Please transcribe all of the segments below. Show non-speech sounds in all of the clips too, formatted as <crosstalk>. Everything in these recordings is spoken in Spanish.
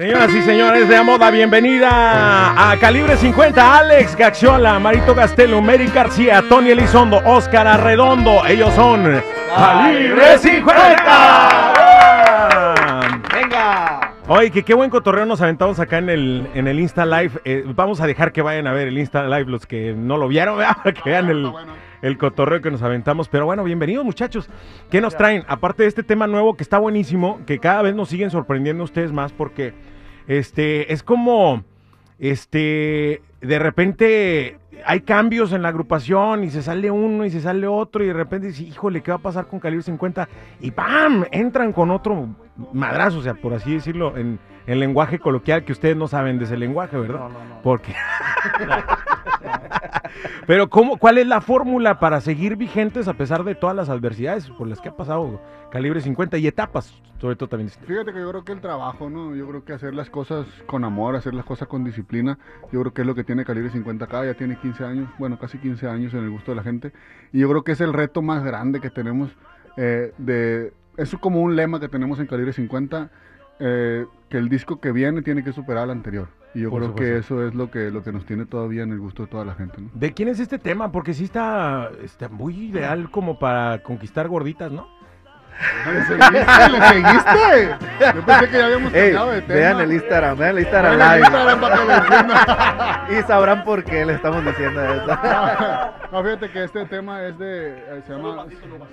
Señoras y señores de Amoda, bienvenida a Calibre 50, Alex Gaxiola, Marito Castelo, Mary García, Tony Elizondo, Óscar Arredondo, ellos son Calibre 50. ¡Venga! Oye, que qué buen cotorreo nos aventamos acá en el, en el Insta Live. Eh, vamos a dejar que vayan a ver el Insta Live los que no lo vieron, ¿verdad? que vean el, el cotorreo que nos aventamos. Pero bueno, bienvenidos muchachos. ¿Qué nos traen? Aparte de este tema nuevo que está buenísimo, que cada vez nos siguen sorprendiendo ustedes más porque este es como este de repente hay cambios en la agrupación y se sale uno y se sale otro y de repente dice, híjole, ¿qué va a pasar con Calibre 50? Y ¡pam! Entran con otro madrazo, o sea, por así decirlo, en, en lenguaje coloquial que ustedes no saben de ese lenguaje, ¿verdad? No, no, no. Porque... <laughs> <laughs> Pero ¿cómo, ¿cuál es la fórmula para seguir vigentes a pesar de todas las adversidades por las que ha pasado Calibre 50 y etapas, sobre todo también? Fíjate que yo creo que el trabajo, ¿no? Yo creo que hacer las cosas con amor, hacer las cosas con disciplina, yo creo que es lo que tiene Calibre 50 acá, ya tiene 15 años, bueno, casi 15 años en el gusto de la gente, y yo creo que es el reto más grande que tenemos eh. Es como un lema que tenemos en Calibre 50, eh, que el disco que viene tiene que superar al anterior. Y yo Por creo que eso es lo que, lo que nos tiene todavía en el gusto de toda la gente, ¿no? ¿De quién es este tema? Porque sí está, está muy ideal como para conquistar gorditas, ¿no? ¿Le seguiste? ¿Le seguiste? Yo pensé que ya habíamos Ey, cambiado de tema. vean el Instagram, vean el Instagram Vean el live. Instagram para que lo entiendan. <laughs> Y sabrán por qué le estamos diciendo eso. <laughs> No, fíjate que este tema es de. eh, Se llama,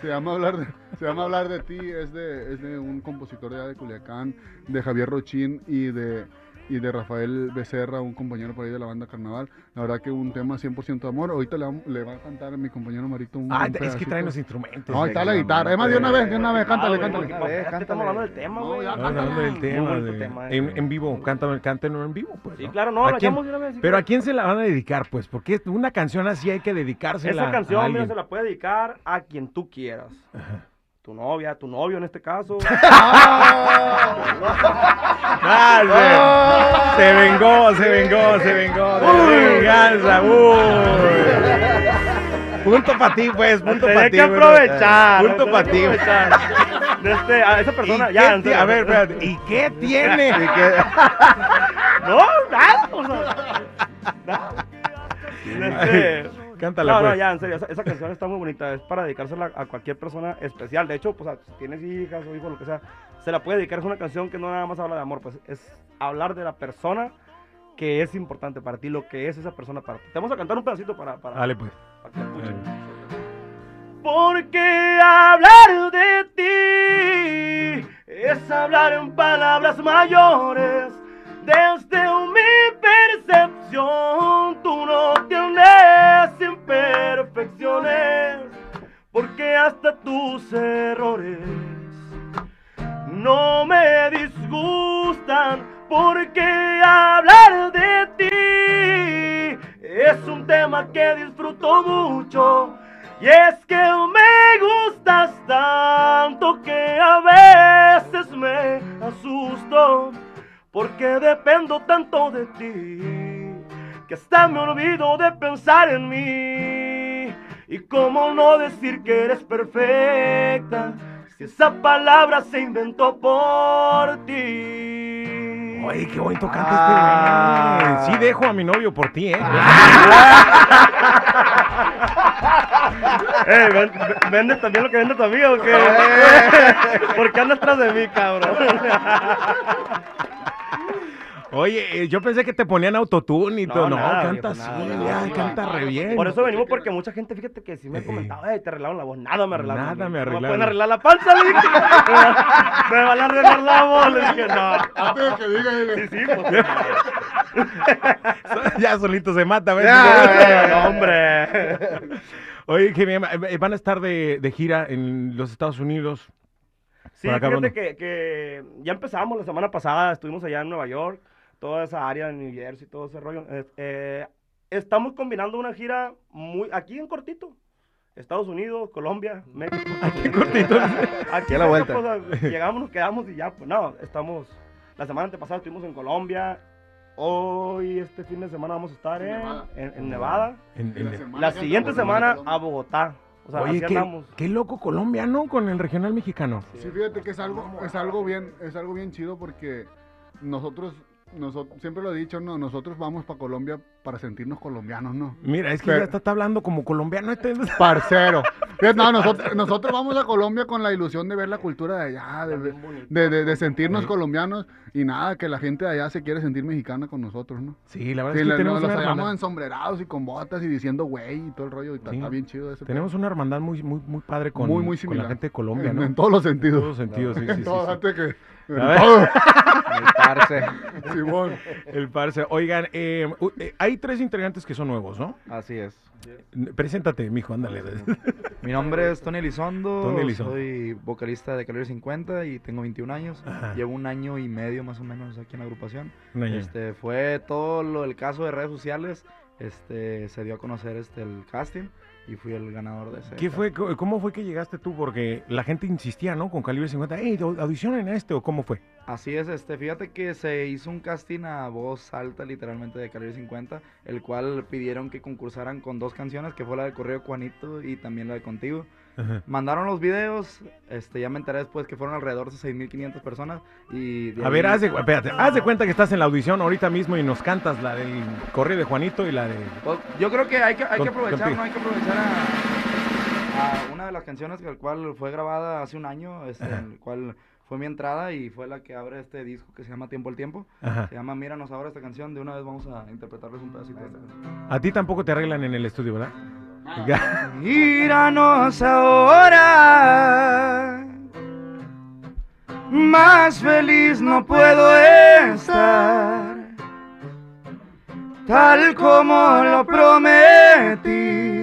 se llama, hablar, de, se llama hablar de ti. Es de, es de un compositor de, allá de Culiacán, de Javier Rochín y de, y de Rafael Becerra, un compañero por ahí de la banda Carnaval. La verdad que un tema 100% de amor. Ahorita le, va a cantar a mi compañero Marito un. Ah, un es que traen los instrumentos. No, está la guitarra. Es más, de una vez, de una vez, cántale, cántale. Cántale. Estamos hablando del tema, güey. Estamos hablando del tema, Muy bonito de- tema, en, eh. en vivo, cántame, cántenlo en vivo, pues. Sí, ¿no? claro, no, ¿A la quién? echamos de una vez. sí, Pero ¿a quién se la van a dedicar, pues? Porque una canción así hay que dedicársela Esa a canción, mira, se la puede dedicar a quien tú quieras. Tu novia, tu novio en este caso. <laughs> Ah, se, se vengó, se vengó, se vengó. De venganza, uy. Punto para ti, pues, punto para ti. que bueno. aprovechar. Punto tenés para ti. este, a esa ¿Y persona, qué ya. serio. a ver, espérate, ¿y qué tiene? <laughs> Y que- No, nada. O sea, nada. Este, Cántala, no, no, pues. ya, en serio, esa, esa canción está muy bonita, es para dedicársela a cualquier persona especial. De hecho, pues, a- si tienes hijas o hijos, lo que sea, se la puede dedicar. Es una canción que no nada más habla de amor, pues, es hablar de la persona que es importante para ti, lo que es esa persona para ti. Te vamos a cantar un pedacito para, para, Dale, pues. para que escuchen. Porque hablar de ti es hablar en palabras mayores. Desde mi dependo tanto de ti que hasta me olvido de pensar en mí. Y cómo no decir que eres perfecta si esa palabra se inventó por ti. Oye, qué bonito canta Ah. este güey. Sí dejo a mi novio por ti, ¿eh? Eh, ven- ven- ¿Vendes también lo que vende tu amigo o qué? ¿Por qué andas tras de mí, cabrón? Oye, eh, yo pensé que te ponían autotune y todo. No, nada, canta re bien. Por eso venimos porque mucha gente, fíjate que sí me Eh. comentaba, eh, te arreglaron la voz. Nada me arreglaron. Nada me No arreglaron. pueden arreglar la panza, le dije. <laughs> Me van a arreglar la voz, le dije, no. Antes de que diga. Sí, sí, pues. <laughs> ya solito se mata, ¿ves? Ya, <laughs> No, hombre. Oye, que bien, eh, van a estar de, de gira en los Estados Unidos. Sí, fíjate que, que ya empezamos la semana pasada, estuvimos allá en Nueva York, toda esa área de New Jersey, todo ese rollo. Eh, eh, estamos combinando una gira muy aquí en cortito. Estados Unidos, Colombia, México. <laughs> Aquí en cortito. Aquí a la vuelta. pues, llegamos, nos quedamos y ya, pues no, estamos. La semana antepasada estuvimos en Colombia. Hoy, este fin de semana, vamos a estar en, Nevada. en- en Nevada. En- en- La semana La siguiente semana a Bogotá. O sea, Oye, qué, qué loco Colombia, ¿no? Con el regional mexicano. Sí, fíjate que es algo, es algo bien, es algo bien chido porque nosotros, nosotros, siempre lo he dicho, no, nosotros vamos para Colombia para sentirnos colombianos, ¿no? Mira, es que Pero- ya está, está hablando como colombiano. Este... <laughs> Parcero. No, nosotros, nosotros vamos a Colombia con la ilusión de ver la cultura de allá, de, de- de- de sentirnos Sí. colombianos y nada, que la gente de allá se quiere sentir mexicana con nosotros, ¿no? Sí, la verdad Sí, es que la- tenemos nos una, hallamos hermandad, ensombrerados y con botas y diciendo güey y todo el rollo. Y está, Sí. está bien chido ese tenemos una hermandad muy, muy, muy padre con, Muy, muy con la similar. gente de. Colombia, en, ¿no? en todos los En sentidos. todos sentidos, sí, sí, en sí, todo, que. en todo, El parce. <laughs> Simón. El parce. Oigan, eh, u- eh, hay tres integrantes que son nuevos, ¿no? Así es. Preséntate, mijo, ándale. <laughs> Mi nombre es Tony Elizondo, Tony Elizondo. soy vocalista de Calibre 50 y tengo 21 años. Ajá. Llevo un año y medio más o menos aquí en la agrupación. Este, fue todo lo, el caso de redes sociales, este, se dio a conocer este, el casting y fui el ganador de ese. ¿Qué fue, ¿Cómo fue que llegaste tú? Porque la gente insistía, ¿no? Con Calibre 50. ¡Ey, au- audicionen a este! ¿O cómo fue? Así es, este, fíjate que se hizo un casting a voz alta literalmente de Calibre 50, el cual pidieron que concursaran con dos canciones, que fue la del Correo Juanito y también la de Contigo. Ajá. Mandaron los videos, este, ya me enteré después que fueron alrededor de 6.500 personas y... de A ver, haz de, espérate, haz de cuenta que estás en la audición ahorita mismo y nos cantas la del correo de Juanito y la de... Pues, yo creo que hay que, hay que aprovechar. ¿no? Hay que aprovechar a, a una de las canciones que el cual fue grabada hace un año, este, Ajá. el cual fue mi entrada y fue la que abre este disco que se llama Tiempo al Tiempo. Ajá. Se llama Míranos ahora esta canción, de una vez vamos a interpretarles un pedacito de esta canción. A ti tampoco te arreglan en el estudio, ¿verdad? Míranos ahora. Más feliz no puedo estar. Tal como lo prometí.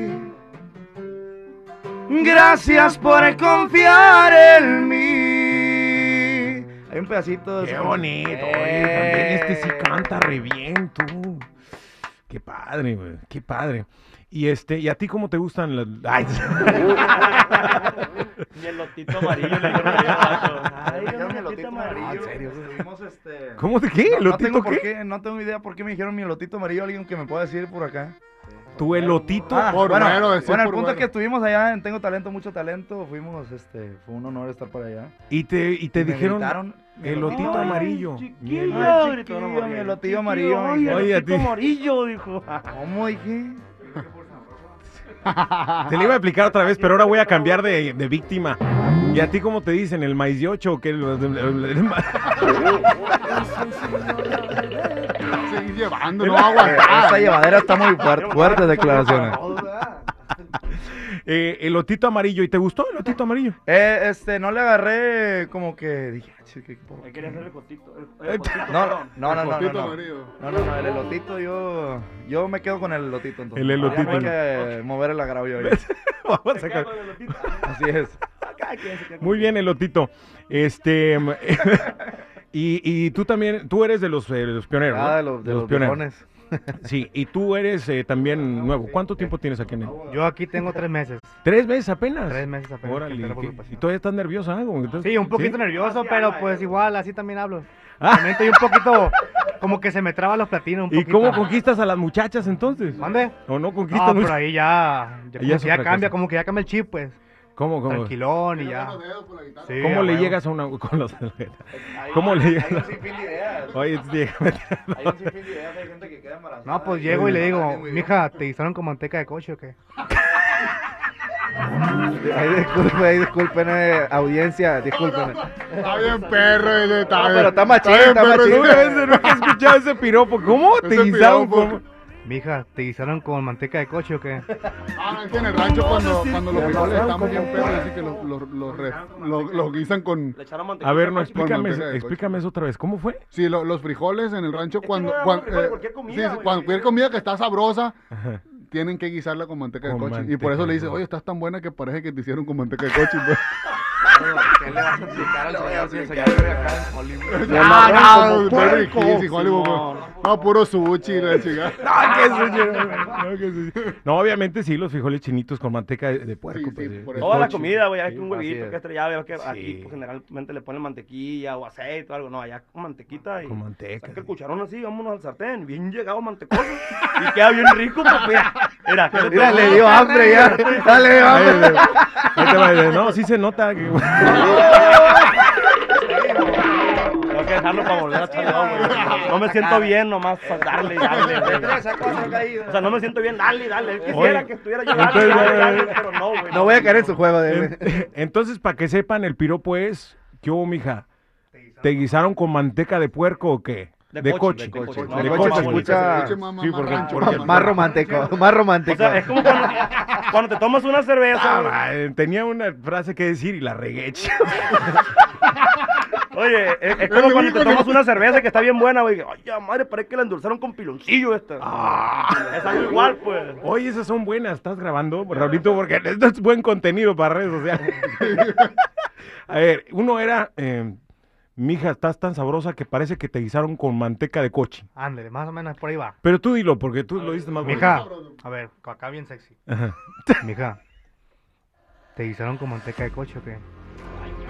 Gracias por confiar en mí. Hay un pedacito de Qué bonito, oye, también este sí canta re bien, tú. Qué padre, güey, qué padre. Y este, ¿y a ti cómo te gustan las... Ay, <laughs> Y el lotito amarillo le dijeron abajo. Ay, Dijeron un el lotito lotito amarillo. Ah, Estuvimos, este... ¿Cómo de qué? No, no ¿Elotito tengo por qué? qué, no tengo idea por qué me dijeron mi elotito amarillo, alguien que me pueda decir por acá. Tu elotito. Ah, Por bueno, bueno, el por punto es que estuvimos allá en Tengo Talento, mucho talento, fuimos, este, fue un honor estar por allá. Y te, y te Y me dijeron gritaron, mi elotito Ay, amarillo. chiquillo, mi Chiquillo, amarillo, mi Oye, a elotito ti. amarillo, dijo. ¿Cómo dije? Te le iba a explicar otra vez, pero ahora voy a cambiar de, víctima. ¿Y a ti cómo te dicen? ¿El maíz de ocho o qué? Seguir llevando, no. Esta llevadera está muy fuerte, fuertes declaraciones. Eh, elotito amarillo. ¿Y te gustó el elotito amarillo? Eh, este, no le agarré como que dije, "Ah, chique, ¿qué por Él quería hacer el el- Eh, el No, no, no, no, no, no. amarillo. No, no, no, el elotito yo, yo me quedo con el elotito entonces. El elotito. no hay que mover el agravio ahí. <laughs> Vamos a sacar- el lotito. Así es. Con Muy el bien, elotito. Este. <laughs> y, y tú también, tú eres de los, eh, de los pioneros. ¿no? Ah, de los, de los pioneros. viejones. Sí, y tú eres eh, también nuevo. ¿Cuánto tiempo tienes aquí en el? Yo aquí tengo tres meses. ¿Tres meses apenas? Tres meses apenas. ¿y todavía estás nerviosa? Entonces- Sí, un poquito ¿sí? nervioso, pero pues eh. igual, así también hablo. Ah. También estoy un poquito, como que se me traban los platinos un ¿Y poquito. cómo conquistas a las muchas entonces? ¿Mande? ¿O no No, conquistas pero muchas? ahí ya, ya, como cambia, cosa. como que ya cambia el chip, pues. ¿Cómo, cómo? Tranquilón y ya. Sí, ¿Cómo le llegas a una con los Hay- ¿Cómo le Hay llegas? un sinfín de ideas. Oye, dígame. <laughs> Hay un sinfín de ideas, hay gente que queda embarazada. No, pues llego y le digo, mija, ¿te guisaron con manteca de coche o qué? <laughs> Ay, disculpen, ay, disculpen, eh, audiencia, disculpen. <laughs> Está bien perro ese, está No, bien- pero está machín, está perro machín. Nunca he escuchado ese piropo. ¿Cómo? ¿Te guisaron Mija, ¿te guisaron con manteca de coche o qué? Ah, es que en el rancho cuando, cuando los frijoles están bien perros, así que los, los, los, re- los- los guisan con... Le echaron mantequilla. A ver, no, explícame, de explícame eso otra vez. ¿Cómo fue? Sí, lo- los frijoles en el rancho cuando... cuando, frijoles eh, cualquier comida, sí, sí, güey. cualquier comida que está sabrosa, tienen que guisarla con manteca de Con coche. Y manteca por eso de le dice, coche. oye, estás tan buena que parece que te hicieron con manteca de coche. <laughs> pues. ¿Qué le vas a explicar al señor si el señor vive acá en Hollywood? Ah, no, puerco, Simón. pues. No, puro sushi, la chingada. <laughs> No, que sushi, <laughs> no, que. No, obviamente sí, los frijoles chinitos con manteca de, de puerco. Sí, pues, sí, de- por de eso. Toda la comida, güey, hay que un huevito es. que estrellado, ves que aquí pues, generalmente le ponen mantequilla o aceite o algo, no, allá con mantequita y Con manteca. saca el sí. cucharón así, vámonos al sartén, bien llegado mantecoso y queda bien rico, papi. <laughs> Mira, ¿qué te Mira, le dio hambre ya. Dale, dio hambre. de- ahí te va, de- No, sí se nota. que- <laughs> Lo que dejarlo para volver a güey. No me siento bien nomás darle y darle, güey. O sea, no me siento bien, dale, dale. Él Quisiera Oye, que estuviera yo dale, entonces, dale, dale, pero no, güey. No voy a caer en su juego de <laughs> Entonces, para que sepan, el piropo es, ¿qué hubo, mija? ¿Te guisaron con manteca de puerco o qué? De coche. coche, de coche. De coche se escucha- más- Sí, más porque- rancho, porque- más Más rancho. romántico, más O romántico. sea, es como cuando, <laughs> cuando te tomas una cerveza. Ah, va, tenía una frase que decir y la regué. <laughs> Oye, es, es como cuando te tomas una cerveza que está bien buena, güey. Ay, ya, madre, parece que la endulzaron con piloncillo esta. Es algo igual, pues. Oye, esas son buenas. ¿Estás grabando, Raulito? Porque esto es buen contenido para redes sociales. <laughs> A ver, uno era, eh, mija, estás tan sabrosa que parece que te guisaron con manteca de coche. Ándale, más o menos por ahí va. Pero tú dilo, porque tú lo dices más bonito. Mija, a ver, acá bien sexy. Ajá. <laughs> Mija, ¿te guisaron con manteca de coche o qué?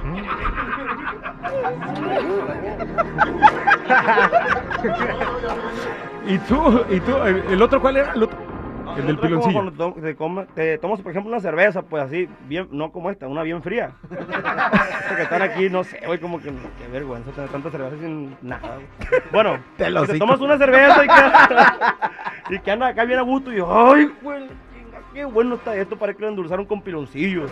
¿Mm? <laughs> ¿Y tú? ¿Y tú? ¿El, el otro cuál era? El, otro? El del como piloncillo. to- te, tomas, por ejemplo, una cerveza, pues así, bien, no como esta, una bien fría. <laughs> Porque están aquí, no sé, güey, como que qué vergüenza tener tanta cerveza sin nada. güey. Bueno, <laughs> Te lo te tomas una cerveza y que, <laughs> y que anda acá bien a gusto y ay, güey, qué bueno está esto, para que lo endulzaron con piloncillos.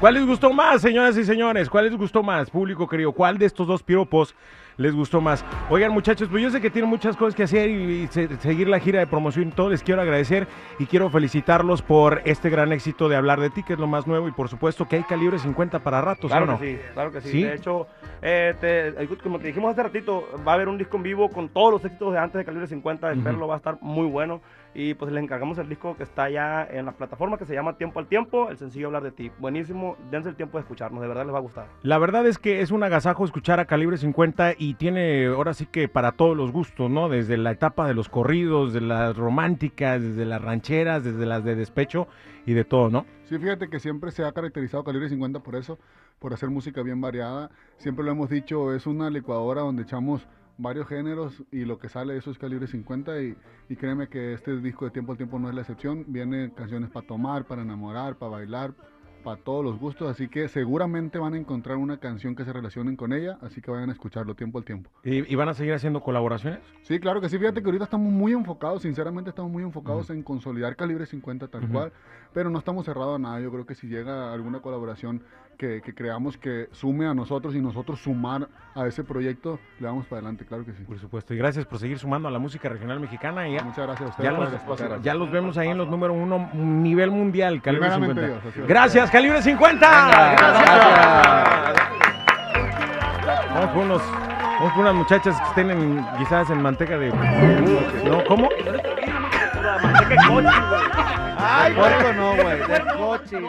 ¿Cuál les gustó más, señoras y señores? ¿Cuál les gustó más, público querido? ¿Cuál de estos dos piropos les gustó más? Oigan, muchachos, pues yo sé que tienen muchas cosas que hacer y, y se- seguir la gira de promoción y todo. Les quiero agradecer y quiero felicitarlos por este gran éxito de hablar de ti, que es lo más nuevo. Y por supuesto que hay calibre 50 para ratos, Claro ¿o no? que sí, claro que sí. ¿Sí? De hecho, eh, te- como te dijimos hace ratito, va a haber un disco en vivo con todos los éxitos de antes de Calibre 50. Espero va a estar muy bueno. Y pues le encargamos el disco que está ya en la plataforma que se llama Tiempo al Tiempo, el sencillo Hablar de Ti. Buenísimo, dense el tiempo de escucharnos, de verdad les va a gustar. La verdad es que es un agasajo escuchar a Calibre 50 y tiene ahora sí que para todos los gustos, ¿no? Desde la etapa de los corridos, de las románticas, desde las rancheras, desde las de despecho y de todo, ¿no? Sí, fíjate que siempre se ha caracterizado Calibre 50 por eso, por hacer música bien variada. Siempre lo hemos dicho, es una licuadora donde echamos varios géneros y lo que sale eso es Calibre 50 y, y créeme que este disco de Tiempo al Tiempo no es la excepción. Viene canciones para tomar, para enamorar, para bailar, para todos los gustos, así que seguramente van a encontrar una canción que se relacionen con ella, así que vayan a escucharlo Tiempo al Tiempo. ¿Y, y van a seguir haciendo colaboraciones? Sí, claro que sí. Fíjate que ahorita estamos muy enfocados, sinceramente estamos muy enfocados en consolidar calibre 50 tal cual, pero no estamos cerrados a nada. Yo creo que si llega alguna colaboración que, que creamos que sume a nosotros y nosotros sumar a ese proyecto, le vamos para adelante, claro que sí. Por supuesto. Y gracias por seguir sumando a la música regional mexicana. Y ya, Muchas gracias a ustedes los, ya los vemos ahí en los número uno, nivel mundial, Calibre Primeramente 50. Dios, así es. Gracias, Calibre 50. gracias. Vamos por unos, vamos por unas muchachas que estén en, guisadas en manteca de... ¿No? ¿Cómo? La manteca de coche, güey. Ay, no, güey. Del coche.